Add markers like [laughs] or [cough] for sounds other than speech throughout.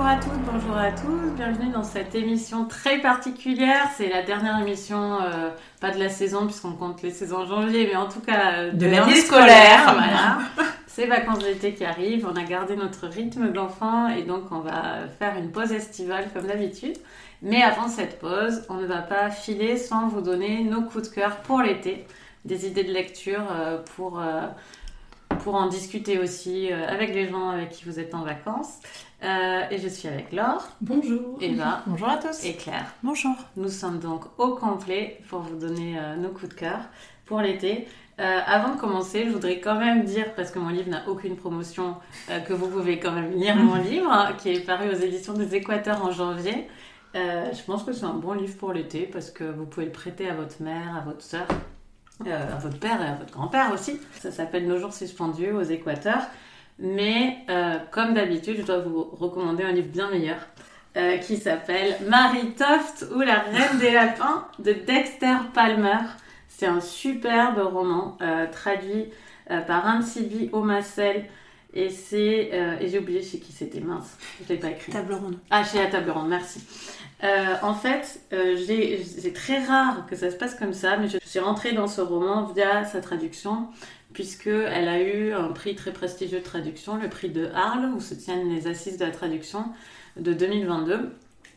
Bonjour à toutes, bonjour à tous, bienvenue dans cette émission très particulière. C'est la dernière émission, euh, pas de la saison puisqu'on compte les saisons en janvier, mais en tout cas euh, de, l'année scolaire. Voilà. [laughs] C'est vacances d'été qui arrivent, on a gardé notre rythme de l'enfant et donc on va faire une pause estivale comme d'habitude. Mais avant cette pause, on ne va pas filer sans vous donner nos coups de cœur pour l'été, des idées de lecture euh, pour en discuter aussi avec les gens avec qui vous êtes en vacances. Euh, et je suis avec Laure. Bonjour. Eva. [laughs] Bonjour à tous. Et Claire. Bonjour. Nous sommes donc au complet pour vous donner euh, nos coups de cœur pour l'été. Euh, avant de commencer, je voudrais quand même dire, parce que mon livre n'a aucune promotion, que vous pouvez quand même lire mon [laughs] livre, hein, qui est paru aux éditions des Équateurs en janvier. je pense que c'est un bon livre pour l'été, parce que vous pouvez le prêter à votre mère, à votre soeur, à votre père et à votre grand-père aussi. Ça s'appelle Nos jours suspendus aux Équateurs. Mais euh, comme d'habitude, je dois vous recommander un livre bien meilleur euh, qui s'appelle Marie Toft ou la Reine des Lapins de Dexter Palmer. C'est un superbe roman euh, traduit par Anne Sylvie Omassel. Et c'est. et j'ai oublié chez qui c'était, mince, je l'ai pas écrit. Table ronde. Ah, chez la table ronde, merci. En fait, c'est très rare que ça se passe comme ça, mais je suis rentrée dans ce roman via sa traduction puisqu'elle a eu un prix très prestigieux de traduction, le prix de Arles, où se tiennent les assises de la traduction de 2022.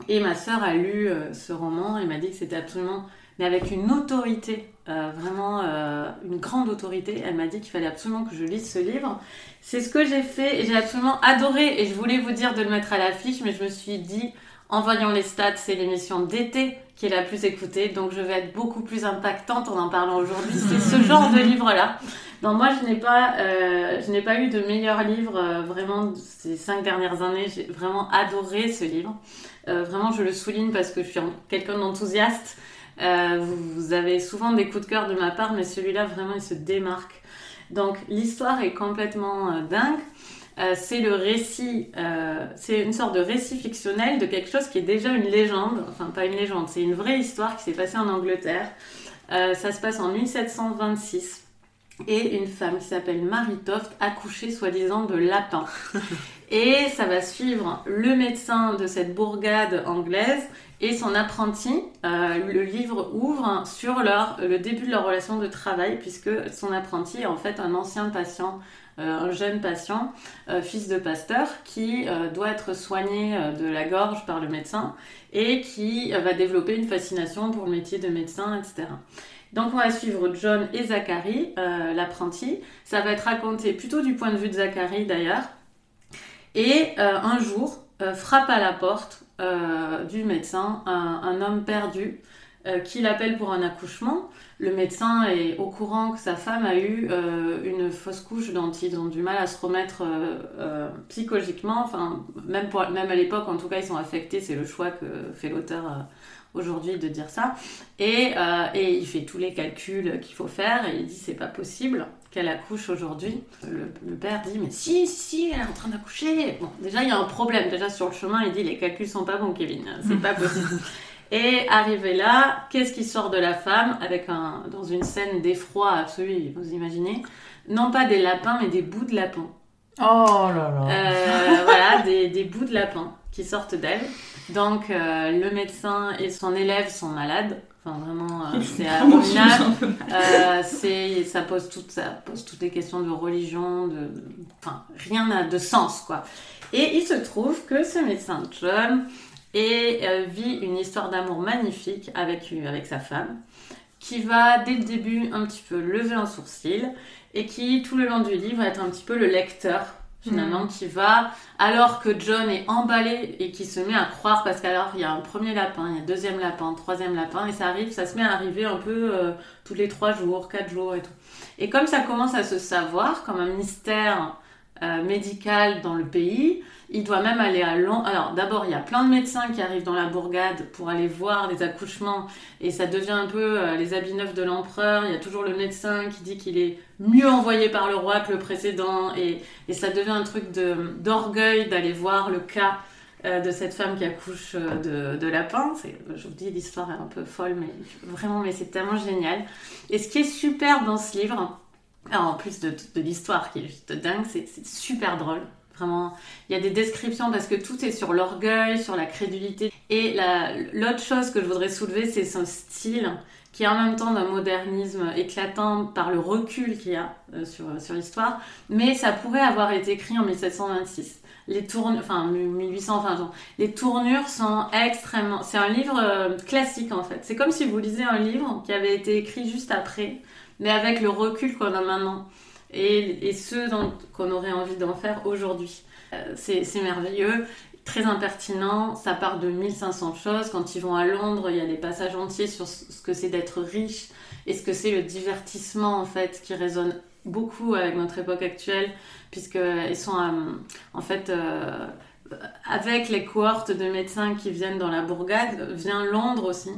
Et ma sœur a lu euh, ce roman et m'a dit que c'était absolument, mais avec une autorité, euh, vraiment euh, une grande autorité. Elle m'a dit qu'il fallait absolument que je lise ce livre. C'est ce que j'ai fait et j'ai absolument adoré. Et je voulais vous dire de le mettre à l'affiche, mais je me suis dit, en voyant les stats, c'est l'émission d'été qui est la plus écoutée, donc je vais être beaucoup plus impactante en en parlant aujourd'hui. C'est ce [laughs] genre de livre-là. Non, moi, je n'ai pas, euh, je n'ai pas eu de meilleur livre euh, vraiment ces cinq dernières années. J'ai vraiment adoré ce livre. Euh, vraiment, je le souligne parce que je suis quelqu'un d'enthousiaste. Vous, vous, avez souvent des coups de cœur de ma part, mais celui-là, vraiment, il se démarque. Donc, l'histoire est complètement dingue. C'est le récit, c'est une sorte de récit fictionnel de quelque chose qui est déjà une légende. Enfin, pas une légende, c'est une vraie histoire qui s'est passée en Angleterre. ça se passe en 1726 et une femme qui s'appelle Marie Toft, accouchée soi-disant de lapin. [laughs] et ça va suivre le médecin de cette bourgade anglaise et son apprenti. Euh, le livre ouvre sur leur, le début de leur relation de travail, puisque son apprenti est en fait un ancien patient, euh, un jeune patient, euh, fils de pasteur, qui doit être soigné de la gorge par le médecin et qui va développer une fascination pour le métier de médecin, etc. Donc on va suivre John et Zachary, euh, l'apprenti. Ça va être raconté plutôt du point de vue de Zachary d'ailleurs. Et euh, un jour, euh, frappe à la porte du médecin un, homme perdu qui l'appelle pour un accouchement. Le médecin est au courant que sa femme a eu une fausse couche dont ils ont du mal à se remettre psychologiquement. Enfin, même, même à l'époque, en tout cas, ils sont affectés. C'est le choix que fait l'auteur aujourd'hui de dire ça. Et, euh, et, il fait tous les calculs qu'il faut faire et il dit c'est pas possible qu'elle accouche aujourd'hui. Le, père dit mais si, si, elle est en train d'accoucher. Bon, déjà il y a un problème. Déjà sur le chemin, il dit les calculs sont pas bons, Kevin. C'est pas possible. [laughs] Et arrivé là, qu'est-ce qui sort de la femme avec un, dans une scène d'effroi absolu, vous imaginez? Non pas des lapins, mais des bouts de lapin. Oh là là euh, [laughs] Voilà, des, des bouts de lapin qui sortent d'elle. Donc, euh, le médecin et son élève sont malades. Enfin, vraiment, euh, c'est abominable. Euh, ça, pose toutes, ça pose toutes les questions de religion, de, enfin, rien n'a de sens, quoi. Et il se trouve que ce médecin John et, vit une histoire d'amour magnifique avec, avec sa femme, qui va dès le début un petit peu lever un sourcil et qui, tout le long du livre, va être un petit peu le lecteur finalement, mm. qui va, alors que John est emballé et qui se met à croire, parce qu'alors il y a un premier lapin, il y a un deuxième lapin, un troisième lapin, et ça arrive, ça se met à arriver un peu euh, tous les trois jours, quatre jours et tout. Et comme ça commence à se savoir comme un mystère euh, médical dans le pays, il doit même aller à Londres. Alors d'abord, il y a plein de médecins qui arrivent dans la bourgade pour aller voir les accouchements et ça devient un peu euh, les habits neufs de l'empereur. Il y a toujours le médecin qui dit qu'il est mieux envoyé par le roi que le précédent et, ça devient un truc d'orgueil d'aller voir le cas euh, de cette femme qui accouche euh, de, de lapin. Je vous dis, l'histoire est un peu folle, mais vraiment, mais c'est tellement génial. Et ce qui est super dans ce livre, en plus de l'histoire qui est juste dingue, c'est super drôle Vraiment, il y a des descriptions parce que tout est sur l'orgueil, sur la crédulité. Et l'autre chose que je voudrais soulever, c'est son style qui est en même temps d'un modernisme éclatant par le recul qu'il y a euh, sur, sur l'histoire, mais ça pourrait avoir été écrit en 1726. Les tournures, enfin 1800, enfin les tournures sont extrêmement. C'est un livre euh, classique en fait. C'est comme si vous lisez un livre qui avait été écrit juste après, mais avec le recul qu'on a maintenant et, et ceux qu'on aurait envie d'en faire aujourd'hui. Euh, c'est merveilleux très impertinent. Ça part de 1500 choses. Quand ils vont à Londres, il y a des passages entiers sur ce que c'est d'être riche et ce que c'est le divertissement, en fait, qui résonne beaucoup avec notre époque actuelle, puisqu'ils sont, euh, en fait, euh, avec les cohortes de médecins qui viennent dans la bourgade, vient Londres aussi.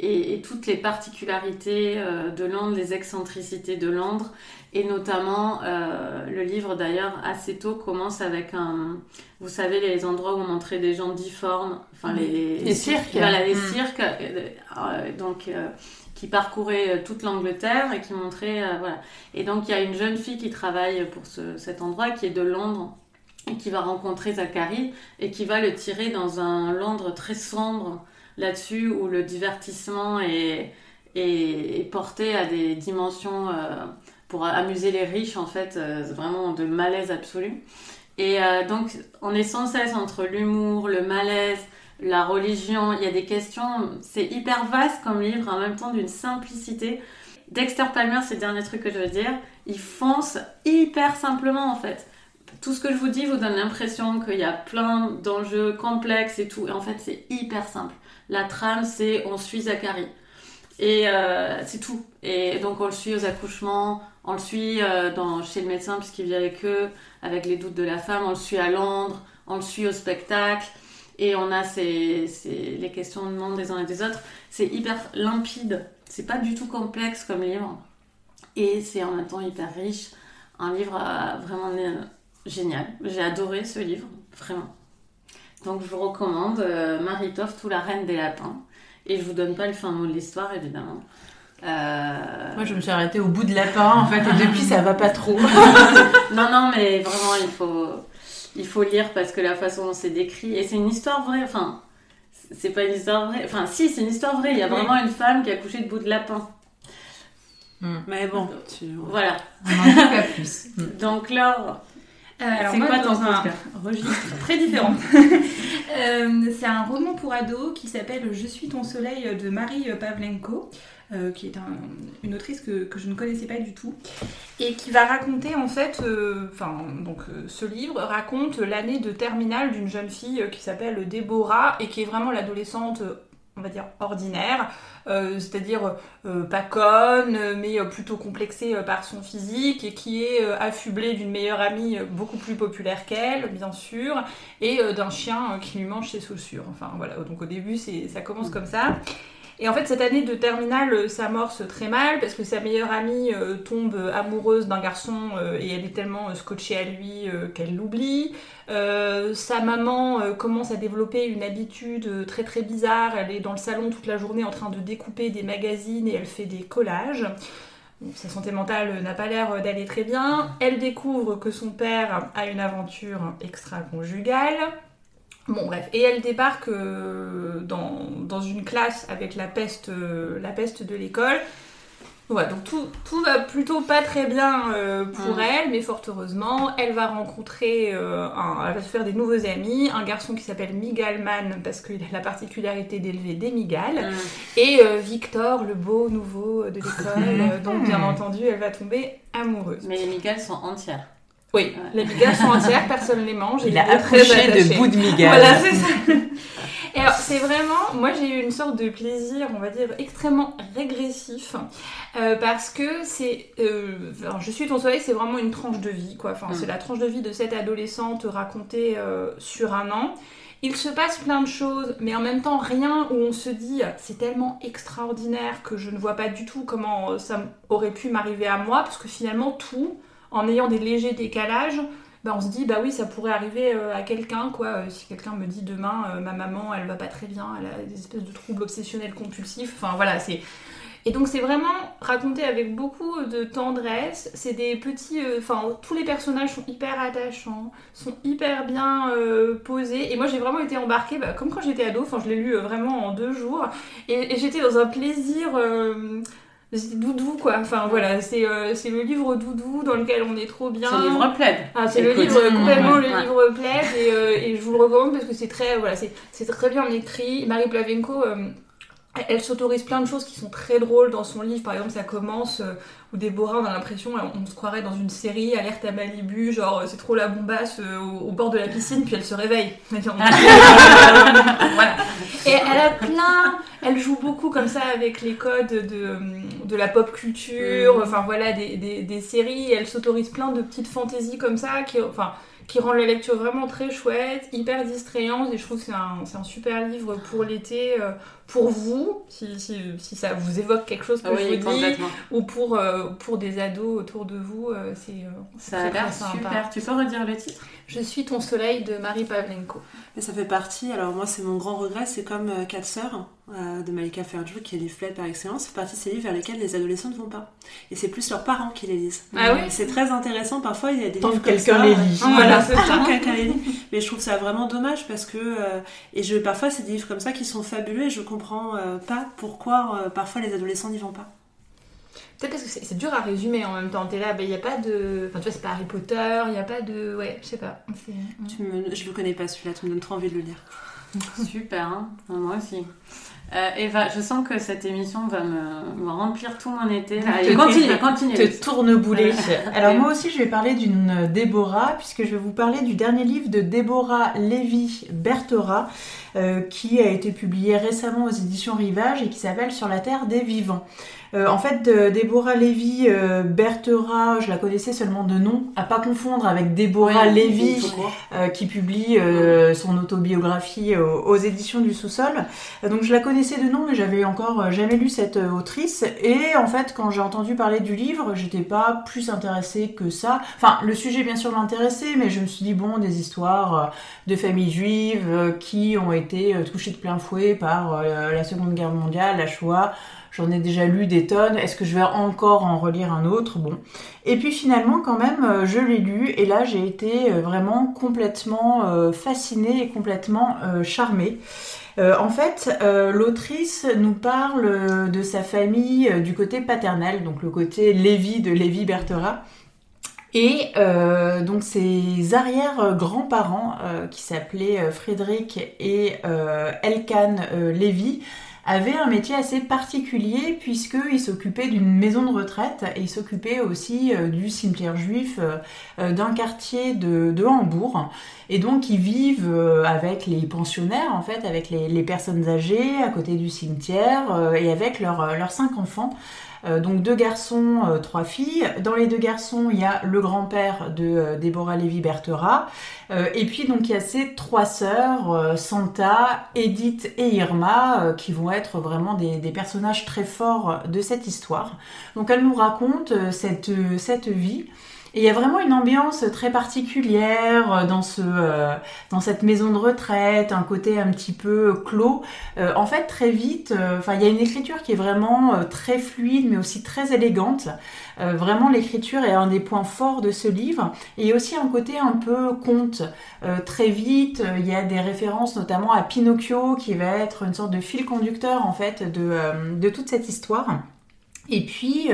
Et, toutes les particularités euh, de Londres, les excentricités de Londres, et notamment, euh, le livre d'ailleurs, assez tôt, commence avec un. Vous savez, les endroits où on montrait des gens difformes, enfin les, les, cirques. Voilà, les mm. cirques, euh, donc, qui parcouraient toute l'Angleterre et qui montraient. voilà. Et donc, il y a une jeune fille qui travaille pour ce, cet endroit, qui est de Londres, et qui va rencontrer Zachary, et qui va le tirer dans un Londres très sombre là-dessus, où le divertissement est, porté à des dimensions pour amuser les riches, en fait, euh, vraiment de malaise absolu. Et euh, donc, on est sans cesse entre l'humour, le malaise, la religion. Il y a des questions, c'est hyper vaste comme livre, en même temps d'une simplicité. Dexter Palmer, c'est le dernier truc que je veux dire, il fonce hyper simplement en fait. Tout ce que je vous dis vous donne l'impression qu'il y a plein d'enjeux complexes et tout. Et en fait, c'est hyper simple. La trame, c'est on suit Zachary. Et euh, c'est tout. Et donc on le suit aux accouchements, on le suit euh, chez le médecin puisqu'il vit avec eux, avec les doutes de la femme, on le suit à Londres, on le suit au spectacle. Et on a ces, ces, les monde des uns et des autres. C'est hyper limpide. C'est pas du tout complexe comme livre. Et c'est en même temps hyper riche. Un livre euh, vraiment génial. J'ai adoré ce livre, vraiment. Donc je vous recommande Marie Toft ou la reine des lapins. Et je vous donne pas le fin mot de l'histoire, évidemment. Euh... Moi, je me suis arrêtée au bout de lapin, en fait, et depuis, ça va pas trop. [laughs] non, non, mais vraiment, il faut, il faut lire parce que la façon dont c'est décrit, et c'est une histoire vraie, enfin, c'est pas une histoire vraie, enfin, si, c'est une histoire vraie. Il y a vraiment une femme qui a couché de bout de lapin. Hmm. Mais bon, tu... voilà. pas plus. [laughs] Donc, Laure, euh, alors moi, quoi, dans un registre très différent. [laughs] euh, c'est un roman pour ados qui s'appelle Je suis ton soleil de Marie Pavlenko. Euh, qui est un, une autrice que, que, je ne connaissais pas du tout, et qui va raconter en fait, enfin donc ce livre raconte l'année de terminale d'une jeune fille qui s'appelle Déborah et qui est vraiment l'adolescente on va dire ordinaire, euh, c'est-à-dire euh, pas conne, mais plutôt complexée par son physique et qui est affublée d'une meilleure amie beaucoup plus populaire qu'elle, bien sûr, et d'un chien qui lui mange ses chaussures. Enfin voilà, donc au début ça commence comme ça. Et en fait, cette année de terminale s'amorce très mal parce que sa meilleure amie tombe amoureuse d'un garçon et elle est tellement scotchée à lui qu'elle l'oublie. Euh, sa maman euh, commence à développer une habitude euh, très très bizarre. Elle est dans le salon toute la journée en train de découper des magazines et elle fait des collages. sa santé mentale n'a pas l'air d'aller très bien. Elle découvre que son père a une aventure extra-conjugale. Bon bref, et elle débarque dans, dans, une classe avec la peste, la peste de l'école. Voilà, donc tout, tout, va plutôt pas très bien euh, pour mm. elle, mais fort heureusement, elle va rencontrer, euh, elle va se faire des nouveaux amis, un garçon qui s'appelle Migalman parce qu'il a la particularité d'élever des migales, mm. et euh, Victor, le beau nouveau de l'école, [laughs] donc bien entendu, elle va tomber amoureuse. Mais les migales sont entières. Oui, les migales sont entières, personne ne les mange. Il, a accroché de bout de migales. Voilà, c'est ça. Et alors, c'est vraiment, moi j'ai eu une sorte de plaisir, on va dire, extrêmement régressif, euh, parce que c'est, euh, je suis ton soleil, c'est vraiment une tranche de vie, quoi. Enfin, c'est mm. la tranche de vie de cette adolescente racontée euh, sur un an. Il se passe plein de choses, mais en même temps rien où on se dit c'est tellement extraordinaire que je ne vois pas du tout comment ça aurait pu m'arriver à moi, parce que finalement tout, en ayant des légers décalages, bah, on se dit bah oui ça pourrait arriver euh, à quelqu'un quoi euh, si quelqu'un me dit demain euh, ma maman elle va pas très bien elle a des espèces de troubles obsessionnels compulsifs enfin voilà c'est Et donc c'est vraiment raconté avec beaucoup de tendresse. C'est des petits, enfin tous les personnages sont hyper attachants, sont hyper bien posés. Et moi j'ai vraiment été embarquée, bah, comme quand j'étais ado. Enfin je l'ai lu vraiment en deux jours et, j'étais dans un plaisir. C'était doudou quoi, enfin voilà, c'est le livre doudou dans lequel on est trop bien. C'est le livre plaid. Ah, c'est le livre, complètement le livre plaid et, et, je vous le recommande parce que c'est très, voilà, c'est très bien écrit. Marie Plavenko, elle s'autorise plein de choses qui sont très drôles dans son livre. Par exemple, ça commence euh, où Déborah, on a l'impression, on se croirait dans une série, alerte à Malibu, genre euh, c'est trop la bombasse euh, au, bord de la piscine, puis elle se réveille. [laughs] Et elle a plein, elle joue beaucoup comme ça avec les codes de, de la pop culture, mm. enfin voilà, des, des, des séries. Elle s'autorise plein de petites fantaisies comme ça, qui, enfin qui rend la lecture vraiment très chouette, hyper distrayante, et je trouve que c'est un, un, super livre pour l'été, euh, pour vous, si, si, si, ça vous évoque quelque chose que je vous dis, ou pour, euh, pour des ados autour de vous, euh, c'est Ça a l'air super. Tu peux redire le titre? Je suis ton soleil de Marie Pavlenko. Mais ça fait partie, alors moi c'est mon grand regret, c'est comme Quatre sœurs de Malika Ferjou, qui est livre par excellence, c'est partie de ces livres vers lesquels les adolescents ne vont pas. Et c'est plus leurs parents qui les lisent. Ah oui? C'est très intéressant, parfois il y a des Tant livres que quelqu'un les lit. Voilà, [laughs] tant que quelqu'un les lit. Mais je trouve ça vraiment dommage parce que... Euh, et je, parfois c'est des livres comme ça qui sont fabuleux et je comprends euh, pas pourquoi euh, parfois les adolescents n'y vont pas. Peut-être parce que c'est dur à résumer en même temps. T'es là, il ben, n'y a pas de. Enfin, tu vois, c'est pas Harry Potter, il n'y a pas de. Ouais, je sais pas. Tu me... Je le connais pas celui-là, tu me donnes trop envie de le lire. [laughs] Super, hein moi aussi. Euh, Eva, je sens que cette émission va me, remplir tout mon été. Allez, continue, continue. Te tourne-bouler. [laughs] Alors moi aussi, je vais parler d'une Déborah, puisque je vais vous parler du dernier livre de Déborah Lévy Berthera, euh, qui a été publié récemment aux éditions Rivage et qui s'appelle Sur la terre des vivants. Euh, en fait, Déborah Lévy euh, Berthera, je la connaissais seulement de nom, à pas confondre avec Déborah Lévy euh, qui publie son autobiographie aux, éditions du sous-sol. donc je la connaissais de nom, mais j'avais encore jamais lu cette autrice. Et en fait, quand j'ai entendu parler du livre, j'étais pas plus intéressée que ça. Enfin, le sujet bien sûr m'intéressait, mais je me suis dit bon, des histoires de familles juives qui ont été touchées de plein fouet par la Seconde Guerre mondiale, la Shoah. J'en ai déjà lu des tonnes. Est-ce que je vais encore en relire un autre? Bon. Et puis finalement, quand même, euh, je l'ai lu et là, j'ai été euh, vraiment complètement euh, fascinée et complètement charmée. en fait, l'autrice nous parle de sa famille du côté paternel, donc le côté Lévi de Lévi Berthera. Et donc ses arrière-grands-parents, qui s'appelaient Frédéric et Elkan Lévy, avait un métier assez particulier puisqu'il s'occupait d'une maison de retraite et il s'occupait aussi euh, du cimetière juif euh, euh, d'un quartier de, Hambourg. Et donc ils vivent avec les pensionnaires, en fait, avec les, personnes âgées à côté du cimetière et avec leurs cinq enfants. Euh, donc deux garçons, euh, trois filles. Dans les deux garçons, il y a le grand-père de euh, Déborah Lévy Berthera. et puis donc il y a ces trois sœurs, Santa, Edith et Irma, qui vont être vraiment des, des, personnages très forts de cette histoire. Donc elle nous raconte cette, cette vie. Et il y a vraiment une ambiance très particulière euh, dans, ce, euh, dans cette maison de retraite, un côté un petit peu clos. Euh, en fait, très vite, il y a une écriture qui est vraiment très fluide, mais aussi très élégante. vraiment, l'écriture est un des points forts de ce livre. Et il y a aussi un côté un peu conte. très vite, il y a des références notamment à Pinocchio, qui va être une sorte de fil conducteur en fait de, de toute cette histoire. Et puis,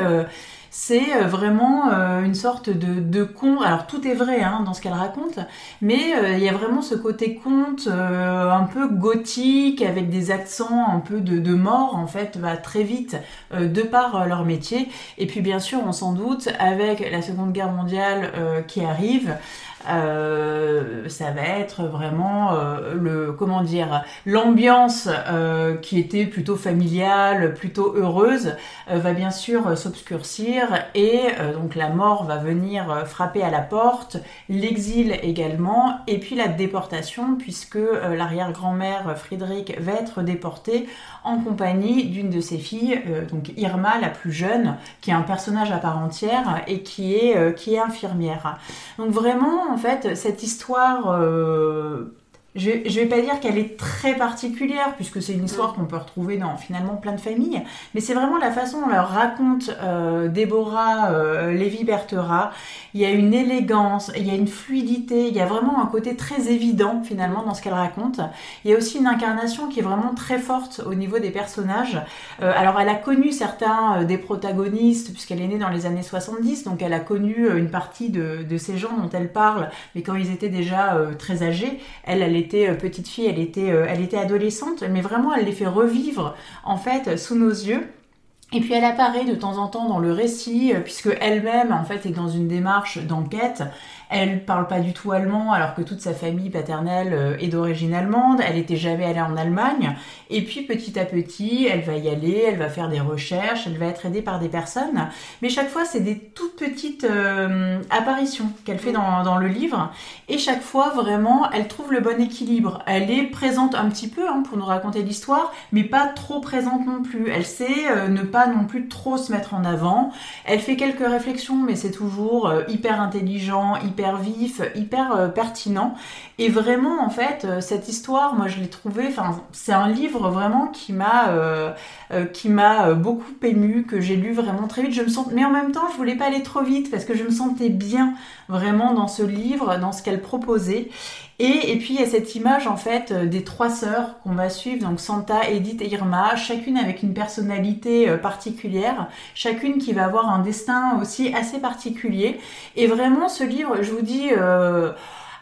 c'est euh, vraiment euh, une sorte de, de conte. Alors tout est vrai hein, dans ce qu'elle raconte, mais euh, il y a vraiment ce côté conte un peu gothique avec des accents un peu de, de mort en fait, va très vite de par leur métier. Et puis bien sûr, on s'en doute, avec la Seconde Guerre mondiale qui arrive, euh, ça va être vraiment euh, le comment dire l'ambiance euh, qui était plutôt familiale, plutôt heureuse, va bien sûr s'obscurcir et donc la mort va venir frapper à la porte, l'exil également et puis la déportation puisque l'arrière-grand-mère Frédéric va être déportée en compagnie d'une de ses filles, donc Irma la plus jeune, qui est un personnage à part entière et qui est qui est infirmière. Donc vraiment en fait, cette histoire euh, je, je vais pas dire qu'elle est très particulière, puisque c'est une histoire qu'on peut retrouver dans finalement plein de familles, mais c'est vraiment la façon dont elle raconte euh, Déborah euh, Lévy-Bertera. Il y a une élégance, il y a une fluidité, il y a vraiment un côté très évident finalement dans ce qu'elle raconte. Il y a aussi une incarnation qui est vraiment très forte au niveau des personnages. Euh, alors elle a connu certains euh, des protagonistes, puisqu'elle est née dans les années 70, donc elle a connu une partie de, de ces gens dont elle parle, mais quand ils étaient déjà très âgés, elle, elle était euh, petite fille, elle était, euh, elle était adolescente, mais vraiment elle les fait revivre en fait sous nos yeux. Et puis elle apparaît de temps en temps dans le récit, euh, puisque elle-même en fait est dans une démarche d'enquête. Elle parle pas du tout allemand, alors que toute sa famille paternelle euh, est d'origine allemande. Elle était jamais allée en Allemagne. Et puis petit à petit, elle va y aller, elle va faire des recherches, elle va être aidée par des personnes. Mais chaque fois, c'est des toutes petites euh, apparitions qu'elle fait dans, le livre. Et chaque fois, vraiment, elle trouve le bon équilibre. Elle est présente un petit peu hein, pour nous raconter l'histoire, mais pas trop présente non plus. Elle sait euh, ne pas non plus trop se mettre en avant. Elle fait quelques réflexions, mais c'est toujours hyper intelligent, hyper vif, hyper euh, pertinent. Et vraiment, en fait, euh, cette histoire, moi, je l'ai trouvée. Enfin, c'est un livre vraiment qui m'a, euh, qui m'a beaucoup ému, que j'ai lu vraiment très vite. Je me sens, mais en même temps, je voulais pas aller trop vite parce que je me sentais bien vraiment dans ce livre, dans ce qu'elle proposait. Et, puis il y a cette image en fait euh, des trois sœurs qu'on va suivre, donc Santa, Edith et Irma, chacune avec une personnalité euh, particulière, chacune qui va avoir un destin aussi assez particulier. Et vraiment ce livre, je vous dis, euh,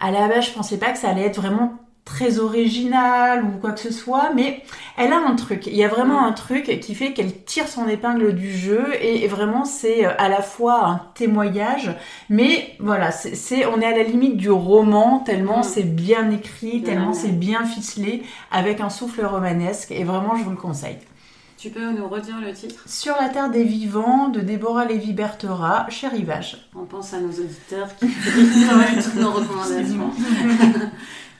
à la base je pensais pas que ça allait être vraiment très original ou quoi que ce soit, mais elle a un truc. Il y a vraiment un truc qui fait qu'elle tire son épingle du jeu et, vraiment c'est euh, à la fois un témoignage, mais voilà, c'est, on est à la limite du roman tellement Mm. c'est bien écrit, tellement c'est bien ficelé avec un souffle romanesque et vraiment je vous le conseille. Tu peux nous redire le titre? Sur la terre des vivants de Déborah Lévy-Bertera chez Rivage. On pense à nos auditeurs qui [laughs] écoutent toutes nos [laughs] recommandations. [laughs]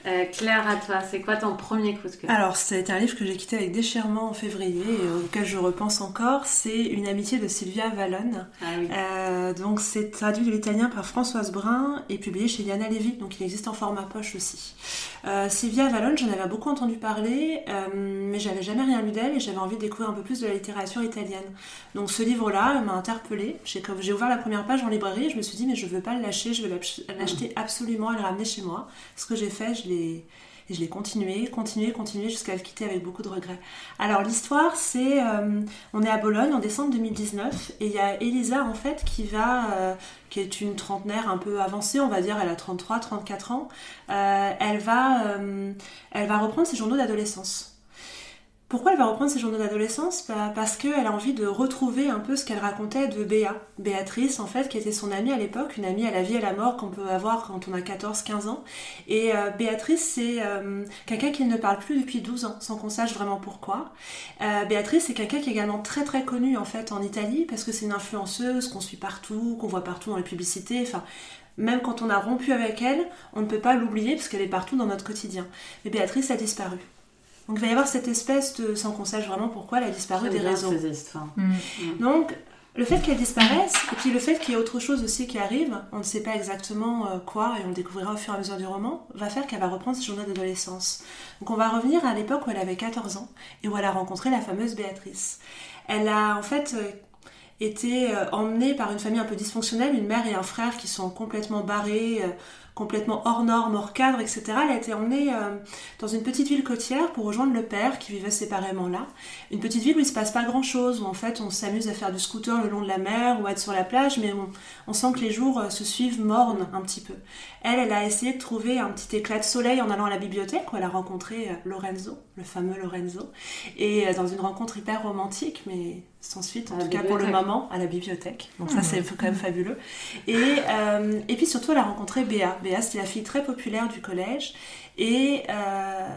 Euh, Claire, à toi, c'est quoi ton premier coup de cœur? Alors, c'est un livre que j'ai quitté avec déchirement en février et auquel je repense encore. C'est Une amitié de Sylvia Vallone. Ah oui. Euh, donc, c'est traduit de l'italien par Françoise Brun et publié chez Yana Levy. Donc, il existe en format poche aussi. Euh, Sylvia Vallone, j'en avais beaucoup entendu parler, mais j'avais jamais rien lu d'elle et j'avais envie de découvrir un peu plus de la littérature italienne. Donc, ce livre-là m'a interpellée. J'ai ouvert la première page en librairie et je me suis dit, mais je veux pas le lâcher, je veux l'ach- l'acheter absolument et le ramener chez moi. Ce que j'ai fait, je l'ai et je l'ai continué, continué, continué jusqu'à le quitter avec beaucoup de regrets. Alors l'histoire, c'est, euh, on est à Bologne en décembre 2019 et il y a Elisa en fait qui va, euh, qui est une trentenaire un peu avancée, on va dire, elle a 33, 34 ans. Euh, elle va, elle va reprendre ses journaux d'adolescence. Pourquoi elle va reprendre ses journaux d'adolescence? Parce qu'elle a envie de retrouver un peu ce qu'elle racontait de Béa. Béatrice, en fait, qui était son amie à l'époque, une amie à la vie et à la mort qu'on peut avoir quand on a 14-15 ans. Et euh, Béatrice, c'est euh, quelqu'un qui ne parle plus depuis 12 ans, sans qu'on sache vraiment pourquoi. Euh, Béatrice, c'est quelqu'un qui est également très très connu en fait en Italie, parce que c'est une influenceuse qu'on suit partout, qu'on voit partout dans les publicités. Enfin, même quand on a rompu avec elle, on ne peut pas l'oublier parce qu'elle est partout dans notre quotidien. Mais Béatrice a disparu. Donc il va y avoir cette espèce de, sans qu'on sache vraiment pourquoi, elle a disparu des réseaux. ces histoires. Donc, le fait qu'elle disparaisse, et puis le fait qu'il y ait autre chose aussi qui arrive, on ne sait pas exactement euh, quoi, et on le découvrira au fur et à mesure du roman, va faire qu'elle va reprendre ses journées d'adolescence. Donc on va revenir à l'époque où elle avait 14 ans, et où elle a rencontré la fameuse Béatrice. Elle a en fait euh, été euh, emmenée par une famille un peu dysfonctionnelle, une mère et un frère qui sont complètement barrés, euh, complètement hors normes, hors cadre, etc. Elle a été emmenée euh, dans une petite ville côtière pour rejoindre le père qui vivait séparément là. Une petite ville où il se passe pas grand chose, où en fait on s'amuse à faire du scooter le long de la mer ou à être sur la plage, mais on, on sent que les jours euh, se suivent mornes un petit peu. Elle, elle a essayé de trouver un petit éclat de soleil en allant à la bibliothèque où elle a rencontré euh, Lorenzo, le fameux Lorenzo, et dans une rencontre hyper romantique, mais sans suite, en À tout cas pour le moment, à la bibliothèque. Donc ça c'est quand même fabuleux. Et, euh, et puis surtout elle a rencontré Béa. Béa c'était la fille très populaire du collège, et euh,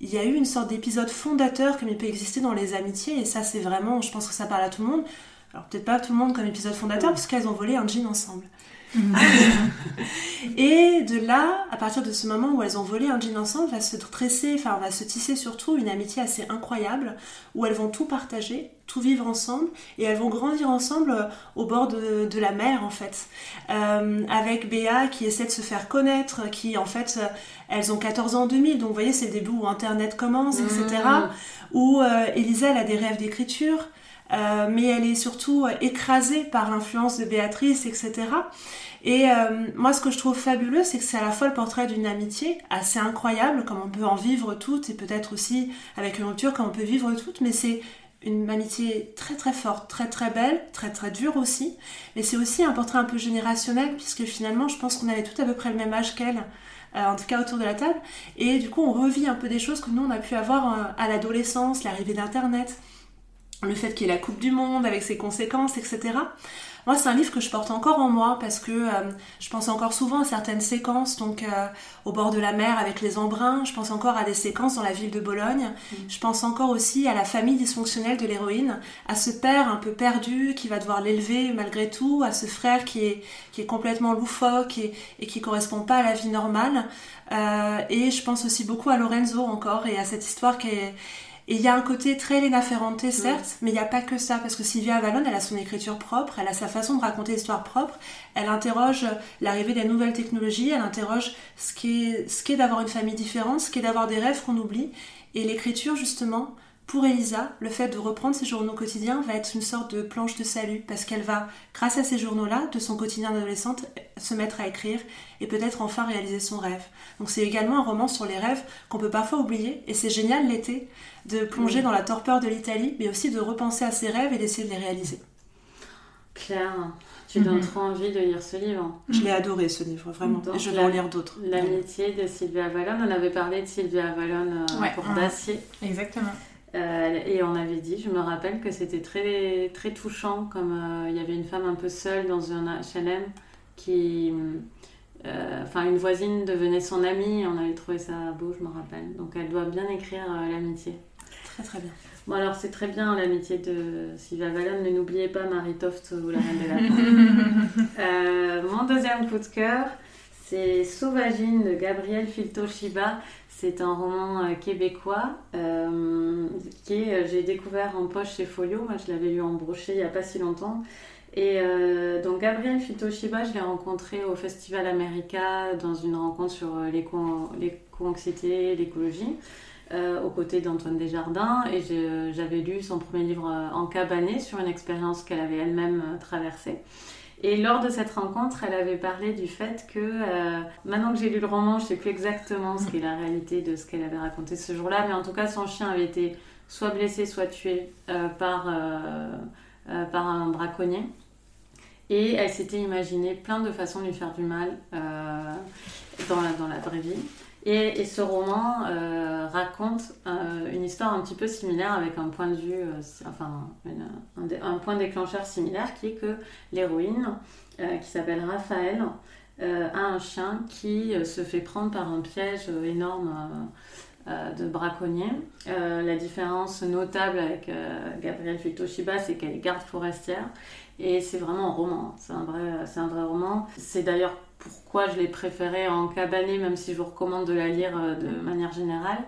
il y a eu une sorte d'épisode fondateur comme il peut exister dans les amitiés, et ça c'est vraiment, je pense que ça parle à tout le monde. Alors peut-être pas tout le monde comme épisode fondateur, parce qu'elles ont volé un jean ensemble. [laughs] et de là, à partir de ce moment où elles ont volé un jean ensemble, va se tresser, enfin va se tisser surtout une amitié assez incroyable, où elles vont tout partager, tout vivre ensemble, et elles vont grandir ensemble euh, au bord de, la mer en fait. Euh, avec Béa qui essaie de se faire connaître, qui en fait, euh, elles ont 14 ans en 2000, donc vous voyez c'est le début où Internet commence, etc. Mmh. Où Elisa, elle a des rêves d'écriture. Euh, mais elle est surtout euh, écrasée par l'influence de Béatrice, etc. Et euh, moi, ce que je trouve fabuleux, c'est que c'est à la fois le portrait d'une amitié assez incroyable, comme on peut en vivre toutes, et peut-être aussi avec une rupture, comme on peut vivre toutes, mais c'est une amitié très très forte, très très belle, très très dure aussi. Mais c'est aussi un portrait un peu générationnel, puisque finalement, je pense qu'on avait tout à peu près le même âge qu'elle. en tout cas autour de la table, et du coup on revit un peu des choses que nous on a pu avoir à l'adolescence, l'arrivée d'Internet, le fait qu'il y ait la Coupe du Monde avec ses conséquences, etc. Moi, c'est un livre que je porte encore en moi parce que euh, je pense encore souvent à certaines séquences, donc euh, au bord de la mer avec les embruns. Je pense encore à des séquences dans la ville de Bologne. Mm. Je pense encore aussi à la famille dysfonctionnelle de l'héroïne, à ce père un peu perdu qui va devoir l'élever malgré tout, à ce frère qui est, qui est complètement loufoque et, et qui correspond pas à la vie normale. Euh, et je pense aussi beaucoup à Lorenzo encore et à cette histoire qui est et il y a un côté très Lena Ferrante, certes, mais il n'y a pas que ça, parce que Sylvia Avalon, elle a son écriture propre, elle a sa façon de raconter l'histoire propre, elle interroge l'arrivée des nouvelles technologies, elle interroge ce qu'est d'avoir une famille différente, ce qu'est d'avoir des rêves qu'on oublie, et l'écriture, justement, pour Elisa, le fait de reprendre ses journaux quotidiens va être une sorte de planche de salut parce qu'elle va, grâce à ces journaux-là, de son quotidien d'adolescente, se mettre à écrire et peut-être enfin réaliser son rêve. Donc c'est également un roman sur les rêves qu'on peut parfois oublier et c'est génial l'été de plonger dans la torpeur de l'Italie mais aussi de repenser à ses rêves et d'essayer de les réaliser. Claire, tu donnes mhm. trop envie de lire ce livre. Je l'ai adoré ce livre, vraiment. et je vais en lire d'autres. L'amitié de Sylvia Avalon, on avait parlé de Sylvia Avalon euh, pour Dacier. Exactement. Euh, et on avait dit, je me rappelle que c'était très, très touchant, comme euh, il y avait une femme un peu seule dans un HLM qui. Euh, enfin, une voisine devenait son amie, on avait trouvé ça beau, je me rappelle. Donc elle doit bien écrire l'amitié. Très très bien. Bon, alors c'est très bien l'amitié de Sylvia Vallon, mais n'oubliez pas Marie Toft ou la Reine de la [laughs] Mon deuxième coup de cœur, c'est Sauvagine de Gabriel Filto-Shiba. C'est un roman euh, québécois euh, que euh, j'ai découvert en poche chez Folio. Moi, je l'avais lu en brochet il n'y a pas si longtemps. Et donc, Gabriel Fitoshiba, je l'ai rencontré au Festival America dans une rencontre sur l'éco-anxiété, l'écologie, aux côtés d'Antoine Desjardins. Et j'avais lu son premier livre en cabané sur une expérience qu'elle avait elle-même traversée. Et lors de cette rencontre, elle avait parlé du fait que, euh, maintenant que j'ai lu le roman, je ne sais plus exactement ce qu'est la réalité de ce qu'elle avait raconté ce jour-là, mais en tout cas, son chien avait été soit blessé, soit tué euh, par, euh, par un braconnier. Et elle s'était imaginé plein de façons de lui faire du mal dans, dans la vraie vie. Et, ce roman euh, raconte euh, une histoire un petit peu similaire avec un point de vue, euh, enfin un, point déclencheur similaire qui est que l'héroïne, qui s'appelle Raphaël, a un chien qui se fait prendre par un piège énorme de braconnier. la différence notable avec Gabrielle Filtoshiba, c'est qu'elle est garde forestière et c'est vraiment un roman. C'est un vrai, un vrai roman. C'est d'ailleurs pourquoi je l'ai préférée en cabané, même si je vous recommande de la lire euh, de manière générale.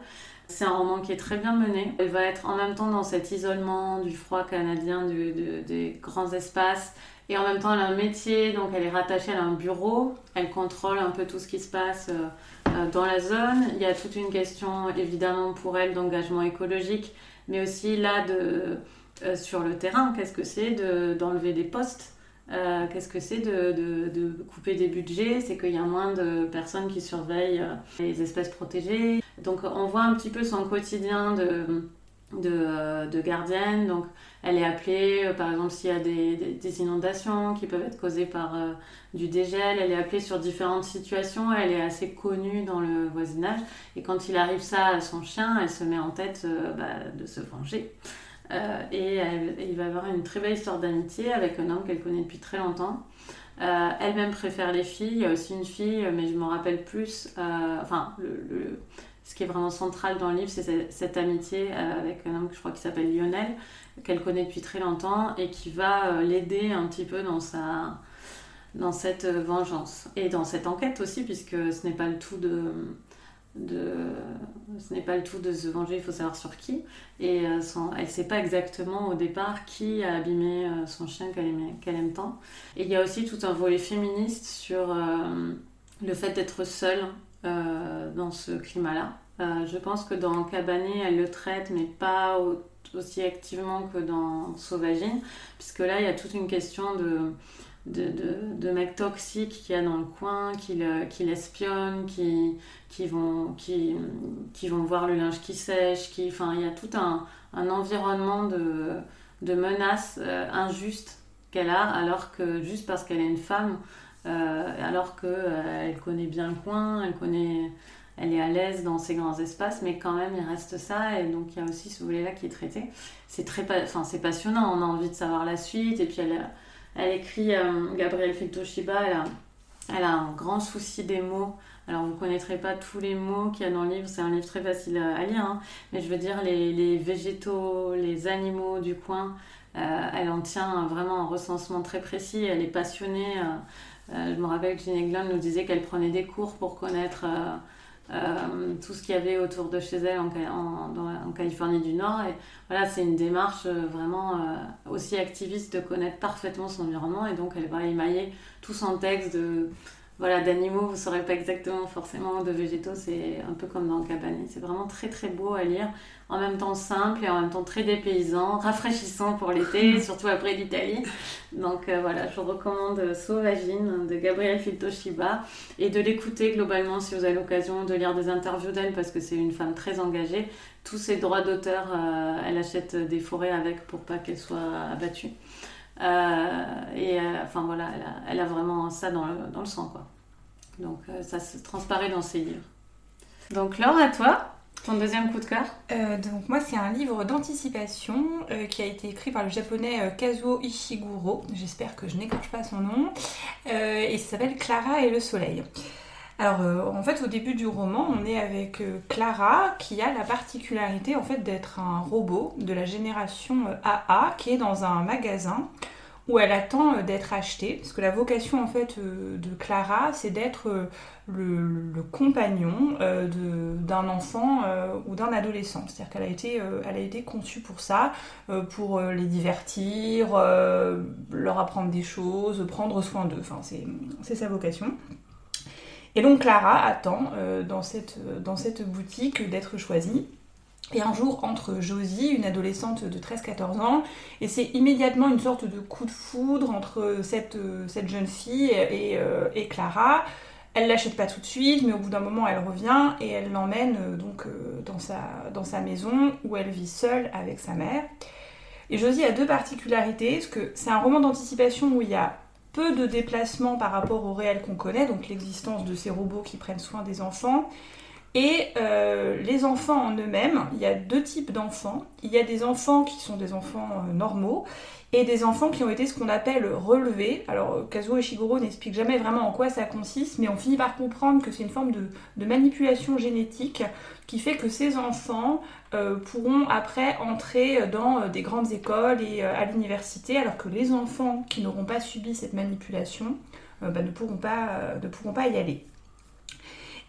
C'est un roman qui est très bien mené. Elle va être en même temps dans cet isolement du froid canadien, des grands espaces. Et en même temps, elle a un métier, donc elle est rattachée à un bureau. Elle contrôle un peu tout ce qui se passe euh, euh, dans la zone. Il y a toute une question, évidemment, pour elle d'engagement écologique, mais aussi là, de, sur le terrain, qu'est-ce que c'est d'enlever des postes? Euh, qu'est-ce que c'est de, couper des budgets? C'est qu'il y a moins de personnes qui surveillent euh, les espèces protégées. Donc on voit un petit peu son quotidien de, euh, gardienne. Donc elle est appelée, par exemple, s'il y a des, inondations qui peuvent être causées par du dégel, elle est appelée sur différentes situations. Elle est assez connue dans le voisinage. Et quand il arrive ça à son chien, elle se met en tête bah, de se venger. Euh, et il va avoir une très belle histoire d'amitié avec un homme qu'elle connaît depuis très longtemps. Euh, elle-même préfère les filles. Il y a aussi une fille, mais je m'en rappelle plus. Euh, enfin, ce qui est vraiment central dans le livre, c'est cette, amitié avec un homme que je crois qui s'appelle Lionel, qu'elle connaît depuis très longtemps et qui va l'aider un petit peu dans sa dans cette vengeance et dans cette enquête aussi, puisque ce n'est pas le tout de, de ce n'est pas le tout de se venger, il faut savoir sur qui. Et euh, elle ne sait pas exactement au départ qui a abîmé euh, son chien qu'elle aime tant. Et il y a aussi tout un volet féministe sur euh, le fait d'être seule dans ce climat-là. je pense que dans Cabané, elle le traite, mais pas aussi activement que dans Sauvagine, puisque là, il y a toute une question de de, de, mecs toxiques qu'il y a dans le coin, qui, l'espionnent, qui, qui, vont, qui, qui vont voir le linge qui sèche. Qui, enfin, il y a tout un, environnement de, de menaces euh, injustes qu'elle a, alors que juste parce qu'elle est une femme, euh, alors qu'elle euh, elle connaît bien le coin, elle connaît elle est à l'aise dans ces grands espaces, mais quand même il reste ça, et donc il y a aussi ce volet-là qui est traité. C'est très, enfin c'est passionnant, on a envie de savoir la suite, et puis elle, elle écrit, euh, Gabrielle Filtoshiba, elle a, elle a un grand souci des mots. Alors, vous ne connaîtrez pas tous les mots qu'il y a dans le livre, c'est un livre très facile à, lire, hein. mais je veux dire, les, les, végétaux, les animaux du coin, euh, elle en tient vraiment un recensement très précis, elle est passionnée. Euh, je me rappelle que Ginny Glon nous disait qu'elle prenait des cours pour connaître euh, tout ce qu'il y avait autour de chez elle en, Californie du Nord. Et voilà, c'est une démarche euh, vraiment euh, aussi activiste de connaître parfaitement son environnement. Et donc, elle va émailler tout son texte de voilà, d'animaux, vous ne saurez pas exactement forcément de végétaux, c'est un peu comme dans Cabané. C'est vraiment très très beau à lire, en même temps simple et en même temps très dépaysant, rafraîchissant pour l'été, [laughs] surtout après l'Italie. Donc euh, voilà, je vous recommande Sauvagine de Gabrielle Filtoshiba et de l'écouter globalement si vous avez l'occasion de lire des interviews d'elle parce que c'est une femme très engagée. Tous ses droits d'auteur, euh, elle achète des forêts avec pour pas qu'elle soit abattue. Euh, et euh, enfin voilà, elle a, vraiment ça dans le, dans le sang quoi. Donc euh, ça se transparaît dans ses livres. Donc Laure, à toi, ton deuxième coup de cœur Donc moi c'est un livre d'anticipation qui a été écrit par le japonais Kazuo Ishiguro, j'espère que je n'écorche pas son nom, et ça s'appelle Clara et le soleil. Alors euh, en fait au début du roman on est avec euh, Clara qui a la particularité en fait d'être un robot de la génération AA euh, qui est dans un magasin où elle attend d'être achetée. Parce que la vocation en fait de Clara c'est d'être le, compagnon d'un enfant ou d'un adolescent. C'est-à-dire qu'elle a été a été conçue pour ça pour les divertir leur apprendre des choses prendre soin d'eux. Enfin c'est sa vocation et donc Clara attend euh, dans, cette, dans cette boutique d'être choisie. Et un jour entre Josie, une adolescente de 13-14 ans, et c'est immédiatement une sorte de coup de foudre entre cette, cette jeune fille et, euh, Clara. Elle l'achète pas tout de suite, mais au bout d'un moment, elle revient et elle l'emmène euh, donc dans, sa, dans sa maison où elle vit seule avec sa mère. Et Josie a deux particularités, parce que c'est un roman d'anticipation où il y a peu de déplacements par rapport au réel qu'on connaît, donc l'existence de ces robots qui prennent soin des enfants. Et euh, les enfants en eux-mêmes, il y a deux types d'enfants. Il y a des enfants qui sont des enfants euh, normaux et des enfants qui ont été ce qu'on appelle relevés. Alors Kazuo Ishiguro n'explique jamais vraiment en quoi ça consiste, mais on finit par comprendre que c'est une forme de, manipulation génétique qui fait que ces enfants euh, pourront après entrer dans des grandes écoles et à l'université, alors que les enfants qui n'auront pas subi cette manipulation bah, ne pourront pas y aller.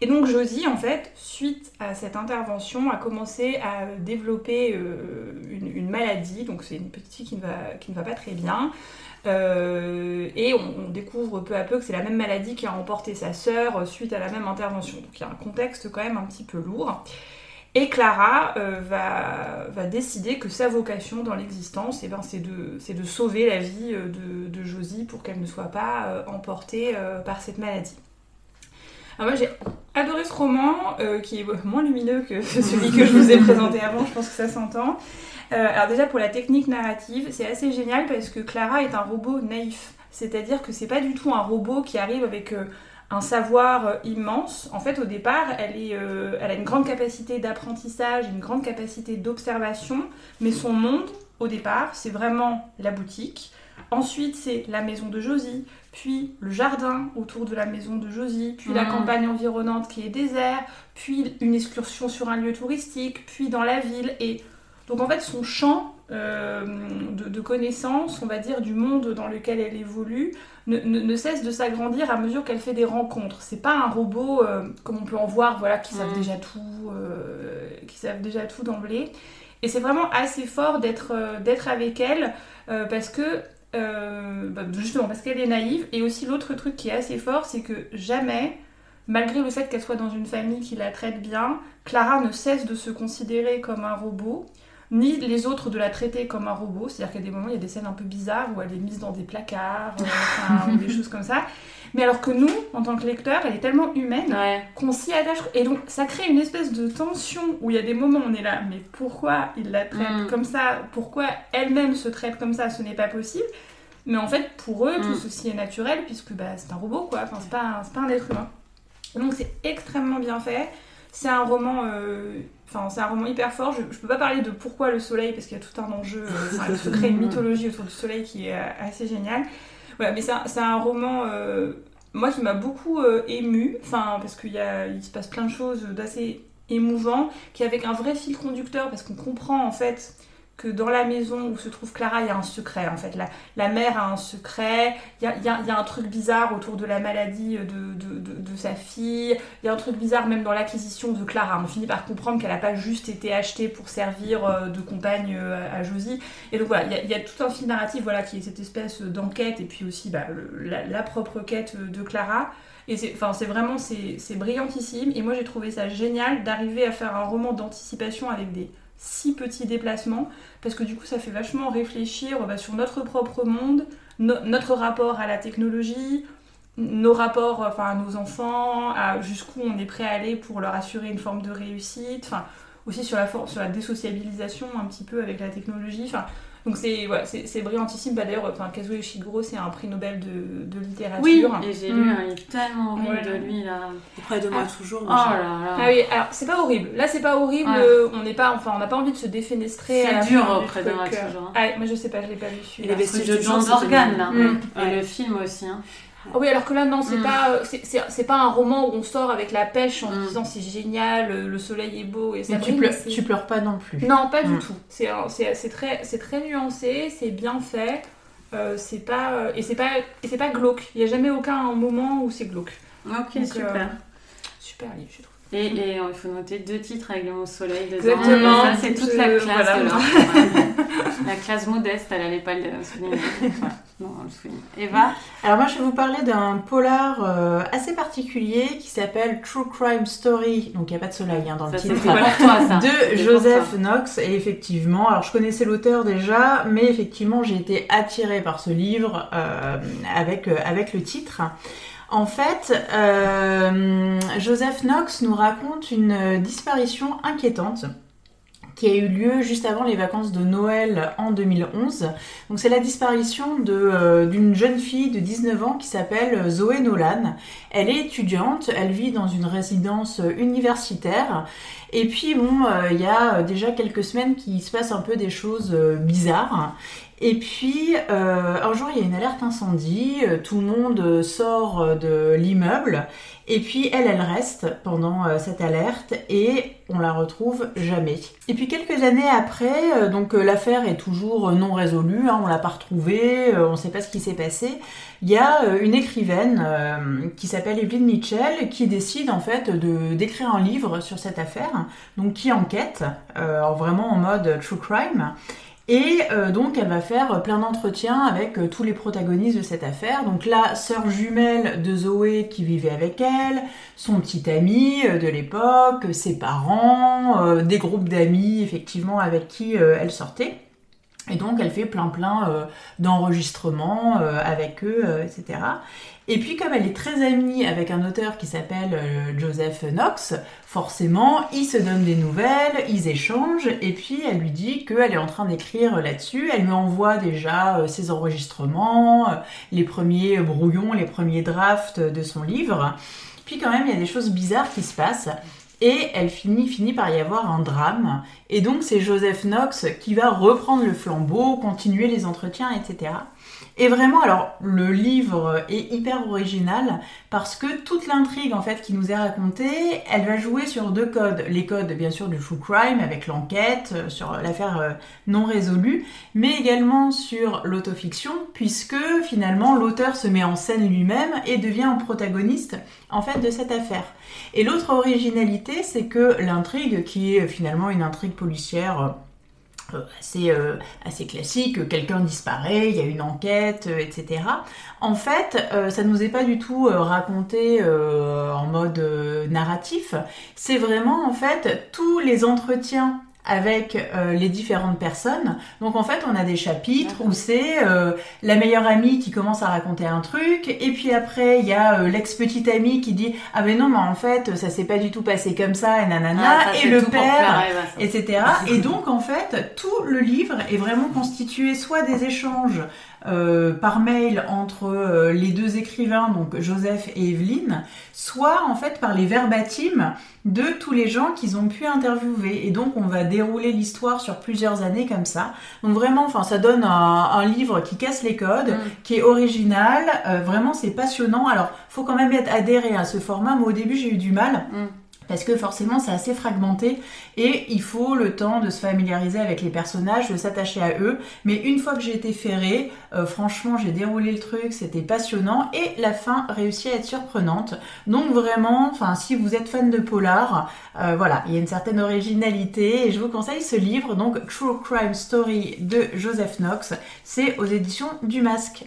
Et donc Josie, en fait, suite à cette intervention, a commencé à développer euh, une, maladie. Donc c'est une petite fille qui ne va, pas très bien. Euh, et on, découvre peu à peu que c'est la même maladie qui a emporté sa sœur suite à la même intervention. Donc il y a un contexte quand même un petit peu lourd. Et Clara euh, va, décider que sa vocation dans l'existence, eh ben, c'est de, sauver la vie de Josie pour qu'elle ne soit pas emportée par cette maladie. Alors moi j'ai adoré ce roman euh, qui est moins lumineux que [laughs] celui que je vous ai présenté avant, je pense que ça s'entend. Euh, alors déjà pour la technique narrative, c'est assez génial parce que Clara est un robot naïf. C'est-à-dire que c'est pas du tout un robot qui arrive avec euh, un savoir immense. En fait, au départ, elle, est, elle a une grande capacité d'apprentissage, une grande capacité d'observation, mais son monde, au départ, c'est vraiment la boutique. Ensuite, c'est la maison de Josie, puis le jardin autour de la maison de Josie, puis la mm. campagne environnante qui est désert, puis une excursion sur un lieu touristique, puis dans la ville. Et donc en fait, son champ de, connaissances, on va dire, du monde dans lequel elle évolue, ne, cesse de s'agrandir à mesure qu'elle fait des rencontres. C'est pas un robot comme on peut en voir, voilà, qui savent mm. déjà tout, qui savent déjà tout d'emblée. Et c'est vraiment assez fort d'être d'être avec elle parce que bah, justement parce qu'elle est naïve. Et aussi l'autre truc qui est assez fort, c'est que jamais Malgré le fait qu'elle soit dans une famille qui la traite bien, Clara ne cesse de se considérer comme un robot, ni les autres de la traiter comme un robot. C'est-à-dire qu'à des moments, il y a des scènes un peu bizarres où elle est mise dans des placards, euh, [laughs] ou des choses comme ça. Mais alors que nous, en tant que lecteurs, elle est tellement humaine qu'on s'y attache. Et donc, ça crée une espèce de tension où il y a des moments où on est là, mais pourquoi il la traite mm. comme ça? Pourquoi elle-même se traite comme ça? Ce n'est pas possible. Mais en fait, pour eux, tout mm. ceci est naturel puisque bah, c'est un robot, quoi. Enfin, c'est pas, pas un être humain. Donc c'est extrêmement bien fait. C'est un roman, euh, enfin c'est un roman hyper fort. Je, ne peux pas parler de pourquoi le soleil parce qu'il y a tout un enjeu. Euh, se crée une [laughs] mythologie autour du soleil qui est euh, assez géniale. Voilà, mais c'est un, roman moi qui m'a beaucoup ému. Enfin parce qu'il il se passe plein de choses d'assez émouvant, qui avec un vrai fil conducteur parce qu'on comprend en fait dans la maison où se trouve Clara, il y a un secret en fait. La, mère a un secret, il y a, un truc bizarre autour de la maladie de, de, sa fille, il y a un truc bizarre même dans l'acquisition de Clara. On finit par comprendre qu'elle n'a pas juste été achetée pour servir euh, de compagne euh, à Josie. Et donc voilà, il y, a, tout un fil narratif voilà, qui est cette espèce d'enquête et puis aussi bah, la, la, propre quête de Clara. Et c'est, vraiment, c'est brillantissime. Et moi, j'ai trouvé ça génial d'arriver à faire un roman d'anticipation avec des si petits déplacements, parce que du coup ça fait vachement réfléchir bah, sur notre propre monde, notre rapport à la technologie, nos rapports enfin, à nos enfants, à jusqu'où on est prêt à aller pour leur assurer une forme de réussite, enfin, aussi sur la, sur la désociabilisation un petit peu avec la technologie. Donc c'est voilà, c'est brillantissime. Bah, D'ailleurs, enfin, Kazuo Ishiguro, c'est un prix Nobel de, de littérature. Oui, et j'ai lu mm. un livre tellement horrible de lui là. Auprès de moi toujours. Oh là là. Ah oui, alors c'est pas horrible. Là, c'est pas horrible. On n'est pas, enfin, on n'a pas envie de se défénestrer. C'est dur auprès de moi toujours. Hein. Ah, moi je sais pas, je l'ai pas lu. Il y avait de John Dorgan là. Mm. Et le film aussi. Hein. Ah oui, alors que là, non, c'est mm. pas, c'est, pas un roman où on sort avec la pêche en mm. disant c'est génial, le soleil est beau et ça tu, pleures, tu pleures pas non plus. Non, pas du mm. tout. C'est, c'est, très, c'est très nuancé, c'est bien fait, euh, c'est pas, euh, et c'est pas, et c'est pas glauque. Il n'y a jamais aucun moment où c'est glauque. Ok, super. Euh, super livre, je trouve. Et, et, il faut noter deux titres avec le mot soleil dedans. Exactement. Ça, c'est toute la classe [laughs] La classe modeste, elle n'allait pas le souligner. [laughs] le. Eva Alors moi, je vais vous parler d'un polar euh, assez particulier qui s'appelle True Crime Story. Donc il n'y a pas de soleil hein, dans le titre. De Joseph Knox. Et effectivement, alors je connaissais l'auteur déjà, mais effectivement, j'ai été attirée par ce livre euh, avec, euh, avec le titre. En fait, Joseph Knox nous raconte une disparition inquiétante qui a eu lieu juste avant les vacances de Noël en 2011. Donc c'est la disparition euh, d'une jeune fille de 19 ans qui s'appelle Zoé Nolan. Elle est étudiante, elle vit dans une résidence universitaire. Et puis bon, euh, il y a déjà quelques semaines qu'il se passe un peu des choses bizarres. Et puis, euh, un jour, il y a une alerte incendie, euh, tout le monde sort de l'immeuble, et puis elle, elle reste pendant euh, cette alerte, et on la retrouve jamais. Et puis quelques années après, donc l'affaire est toujours non résolue, hein, on l'a pas retrouvée, on ne sait pas ce qui s'est passé. Il y a une écrivaine qui s'appelle Evelyn Mitchell qui décide en fait d'écrire un livre sur cette affaire, donc qui enquête, vraiment en mode true crime. Et euh, donc elle va faire plein d'entretiens avec euh, tous les protagonistes de cette affaire. Donc la sœur jumelle de Zoé qui vivait avec elle, son petit ami euh, de l'époque, ses parents, des groupes d'amis effectivement avec qui elle sortait. Et donc elle fait plein plein d'enregistrements avec eux, etc. Et puis comme elle est très amie avec un auteur qui s'appelle euh, Joseph Knox, forcément, ils se donnent des nouvelles, ils échangent, et puis elle lui dit qu'elle est en train d'écrire là-dessus. Elle lui envoie déjà euh, ses enregistrements, euh, les premiers brouillons, les premiers drafts de son livre. Puis quand même, il y a des choses bizarres qui se passent. Et elle finit, finit par y avoir un drame. Et donc c'est Joseph Knox qui va reprendre le flambeau, continuer les entretiens, etc. Et vraiment, alors le livre est hyper original parce que toute l'intrigue en fait qui nous est racontée, elle va jouer sur deux codes. Les codes bien sûr du true crime avec l'enquête euh, sur l'affaire euh, non résolue, mais également sur l'autofiction puisque finalement l'auteur se met en scène lui-même et devient un protagoniste en fait de cette affaire. Et l'autre originalité, c'est que l'intrigue qui est finalement une intrigue policière euh, assez, euh, assez classique, quelqu'un disparaît, il y a une enquête, euh, etc. En fait, ça ne nous est pas du tout raconté en mode narratif, c'est vraiment en fait tous les entretiens avec euh, les différentes personnes. Donc en fait, on a des chapitres où c'est euh, la meilleure amie qui commence à raconter un truc, et puis après il y a euh, l'ex-petite amie qui dit ah mais non mais en fait ça s'est pas du tout passé comme ça et nanana ah, et le père etc. et donc en fait tout le livre est vraiment constitué soit des échanges euh, par mail entre euh, les deux écrivains, donc Joseph et Evelyne, soit en fait par les verbatims de tous les gens qu'ils ont pu interviewer. Et donc on va dérouler l'histoire sur plusieurs années comme ça. Donc vraiment, enfin ça donne un, livre qui casse les codes, mm. qui est original. Euh, vraiment c'est passionnant. Alors faut quand même être adhéré à ce format. Moi au début j'ai eu du mal. Mm parce que forcément c'est assez fragmenté et il faut le temps de se familiariser avec les personnages, de s'attacher à eux. Mais une fois que j'ai été ferrée, euh, franchement j'ai déroulé le truc, c'était passionnant et la fin réussit à être surprenante. Donc vraiment, enfin si vous êtes fan de polar, euh, voilà, il y a une certaine originalité et je vous conseille ce livre, donc True Crime Story de Joseph Knox. C'est aux éditions du Masque.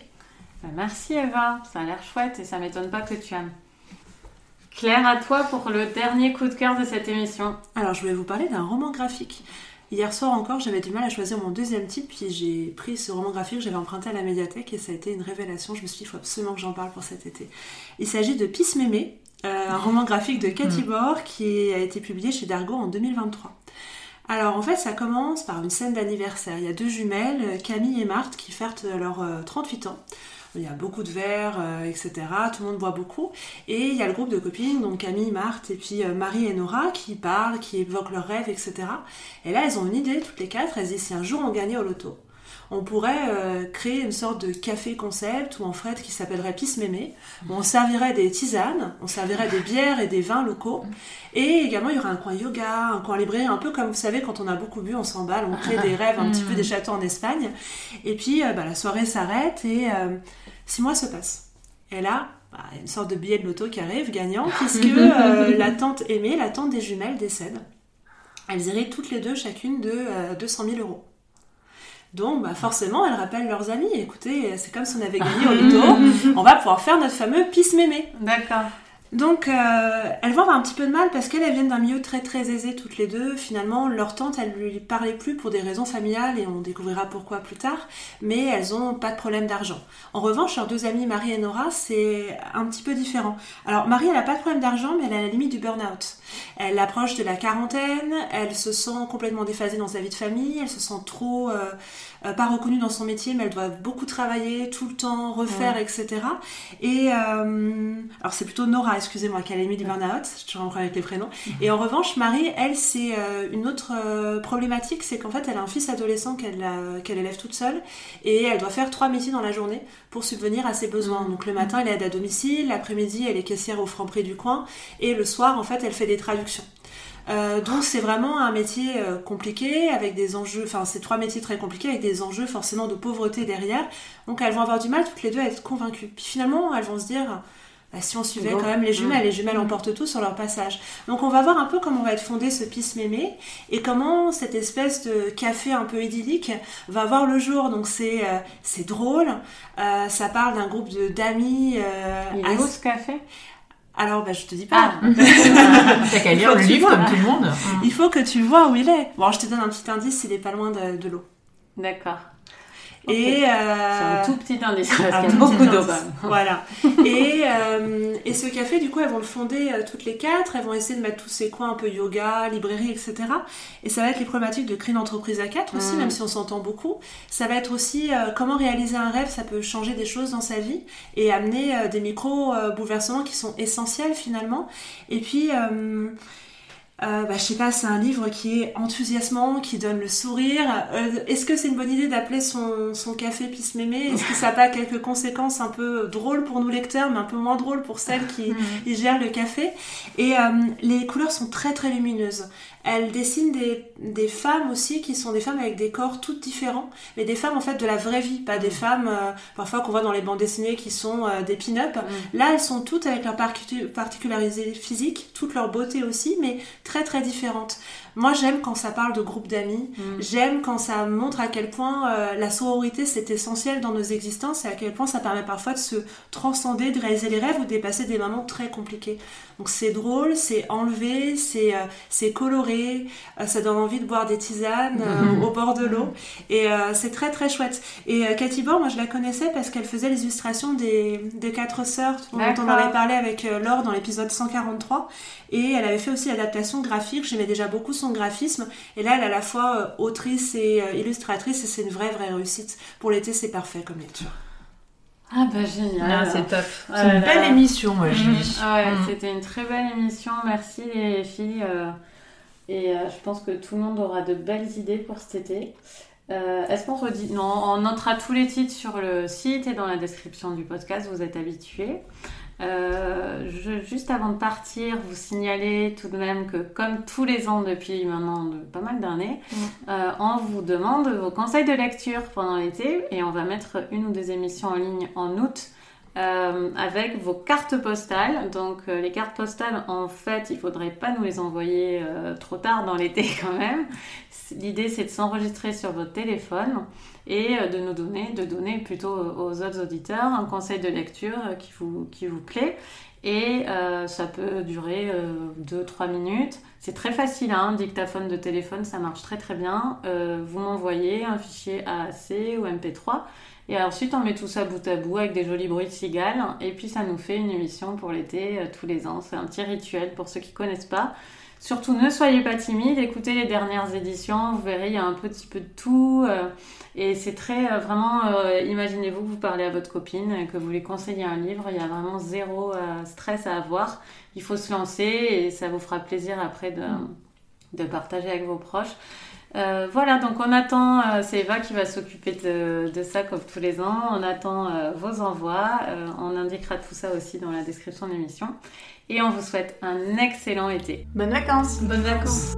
Bah, merci Eva, ça a l'air chouette et ça m'étonne pas que tu aimes. Claire, à toi pour le dernier coup de cœur de cette émission. Alors, je voulais vous parler d'un roman graphique. Hier soir encore, j'avais du mal à choisir mon deuxième type, puis j'ai pris ce roman graphique, j'avais emprunté à la médiathèque et ça a été une révélation. Je me suis dit, il faut absolument que j'en parle pour cet été. Il s'agit de Peace Mémé, euh, un roman graphique de Cathy Bord qui a été publié chez Dargo en 2023. Alors en fait, ça commence par une scène d'anniversaire. Il y a deux jumelles, Camille et Marthe, qui fêtent leurs 38 ans il y a beaucoup de verres, euh, etc. Tout le monde boit beaucoup. Et il y a le groupe de copines, donc Camille, Marthe et puis euh, Marie et Nora, qui parlent, qui évoquent leurs rêves, etc. Et là, elles ont une idée, toutes les quatre. Elles disent si un jour on gagnait au loto, on pourrait euh, créer une sorte de café concept ou en fait qui s'appellerait Pisse Mémé. on servirait des tisanes, on servirait des bières et des vins locaux. Et également, il y aurait un coin yoga, un coin librairie, un peu comme vous savez, quand on a beaucoup bu, on s'emballe, on crée des rêves un petit peu des châteaux en Espagne. Et puis, bah, la soirée s'arrête et Six mois se passent. Et là, bah, une sorte de billet de loto qui arrive, gagnant, puisque euh, [laughs] la tante aimée, la tante des jumelles, décède. Elles iraient toutes les deux chacune de 200 euh, 000 euros. Donc, bah, forcément, elles rappellent leurs amis. Écoutez, c'est comme si on avait gagné au [laughs] loto. On va pouvoir faire notre fameux pisse mémé. D'accord. Donc, euh, elles vont avoir un petit peu de mal parce qu'elles viennent d'un milieu très très aisé toutes les deux. Finalement, leur tante, elle lui parlait plus pour des raisons familiales et on découvrira pourquoi plus tard. Mais elles ont pas de problème d'argent. En revanche, leurs deux amies Marie et Nora, c'est un petit peu différent. Alors, Marie, elle a pas de problème d'argent, mais elle a la limite du burn-out. Elle approche de la quarantaine, elle se sent complètement déphasée dans sa vie de famille, elle se sent trop euh, euh, pas reconnue dans son métier, mais elle doit beaucoup travailler tout le temps, refaire, etc. Et alors c'est plutôt Nora excusez-moi, qui a mis du burn-out, je suis encore avec les prénoms. Et en revanche, Marie, elle, c'est euh, une autre euh, problématique, c'est qu'en fait, elle a un fils adolescent qu'elle élève toute seule, et elle doit faire trois métiers dans la journée pour subvenir à ses besoins. Mhm. Donc le matin, elle aide à domicile, l'après-midi, elle est caissière au franc prix du coin, et le soir, en fait, elle fait des traductions. Euh, donc c'est vraiment un métier compliqué avec des enjeux, enfin c'est trois métiers très compliqués avec des enjeux forcément de pauvreté derrière. Donc elles vont avoir du mal toutes les deux à être convaincues. Puis finalement elles vont se dire bah, si on suivait quand même les jumelles, les jumelles emportent tout sur leur passage. Donc on va voir un peu comment va être fondé ce pisse mémé et comment cette espèce de café un peu idyllique va voir le jour. Donc c'est euh, c'est drôle, euh, ça parle d'un groupe d'amis. Euh, Il est où ce café? Alors, bah, je te dis pas. Ah. [laughs] T'as qu'à lire le livre comme tout le monde. Il faut que tu vois où il est. Bon, je te donne un petit indice, il est pas loin de l'eau. D'accord. Et c'est un euh, tout petit indice parce y a beaucoup d'eau. Voilà. et, euh, et ce café, du coup, elles vont le fonder euh, toutes les quatre. Elles vont essayer de mettre tous ces coins un peu yoga, librairie, etc. Et ça va être les problématiques de créer une entreprise à quatre aussi, mm. même si on s'entend beaucoup. Ça va être aussi comment réaliser un rêve. Ça peut changer des choses dans sa vie et amener des micro bouleversements qui sont essentiels finalement. Et puis euh, bah, je sais pas, c'est un livre qui est enthousiasmant, qui donne le sourire. Euh, est-ce que c'est une bonne idée d'appeler son, son café Pisse Mémé? Est-ce que ça n'a pas quelques conséquences un peu drôles pour nous lecteurs, mais un peu moins drôles pour celles qui, [laughs] qui gèrent le café? Et euh, les couleurs sont très très lumineuses. Elle dessine des, des, femmes aussi qui sont des femmes avec des corps toutes différents, mais des femmes en fait de la vraie vie, pas des femmes euh, parfois qu'on voit dans les bandes dessinées qui sont euh, des pin-up. Mm. Là, elles sont toutes avec leur particularité physique, toute leur beauté aussi, mais très très différentes. Moi, j'aime quand ça parle de groupe d'amis. Mm. J'aime quand ça montre à quel point euh, la sororité, c'est essentiel dans nos existences et à quel point ça permet parfois de se transcender, de réaliser les rêves ou de dépasser des moments très compliqués. Donc c'est drôle, c'est enlevé, c'est euh, coloré, euh, ça donne envie de boire des tisanes mm-hmm. [laughs] au bord de l'eau. Et c'est très très chouette. Et Cathy Bord, moi je la connaissais parce qu'elle faisait les illustrations des, des quatre sœurs dont on avait parlé avec Laure dans l'épisode 143. Et elle avait fait aussi l'adaptation graphique. J'aimais déjà beaucoup son graphisme. Et là, elle est à la fois euh, autrice et euh, illustratrice. Et c'est une vraie, vraie réussite. Pour l'été, c'est parfait comme lecture. Ah bah génial. Ah, c'est top. Ah c'est une belle émission, moi, mmh. ah ouais, mmh. C'était une très belle émission. Merci les filles. Euh, et je pense que tout le monde aura de belles idées pour cet été. Est-ce qu'on redit Non, on notera tous les titres sur le site et dans la description du podcast, vous êtes habitués. Euh, juste avant de partir, vous signaler tout de même que comme tous les ans depuis maintenant de pas mal d'années, mm. euh, on vous demande vos conseils de lecture pendant l'été et on va mettre une ou deux émissions en ligne en août euh, avec vos cartes postales. Donc les cartes postales, en fait, il faudrait pas nous les envoyer trop tard dans l'été [laughs] quand même. L'idée c'est de s'enregistrer sur votre téléphone et euh, de nous donner, de donner plutôt aux autres auditeurs un conseil de lecture euh, qui vous, qui vous plaît. Et euh, ça peut durer 2-3 minutes. C'est très facile, hein, dictaphone de téléphone, ça marche très très bien. vous m'envoyez un fichier AAC ou MP3. Et ensuite, on met tout ça bout à bout avec des jolis bruits de cigales. Et puis, ça nous fait une émission pour l'été tous les ans. C'est un petit rituel pour ceux qui ne connaissent pas. Surtout, ne soyez pas timide, écoutez les dernières éditions, vous verrez, il y a un petit peu de tout. Euh, et c'est très, euh, vraiment, euh, imaginez-vous que vous parlez à votre copine, que vous lui conseillez un livre, il y a vraiment zéro stress à avoir. Il faut se lancer et ça vous fera plaisir après de, partager avec vos proches. voilà, donc on attend, c'est Eva qui va s'occuper de, ça comme tous les ans. On attend vos envois. on indiquera tout ça aussi dans la description de l'émission et on vous souhaite un excellent été. Bonnes vacances Bonnes vacances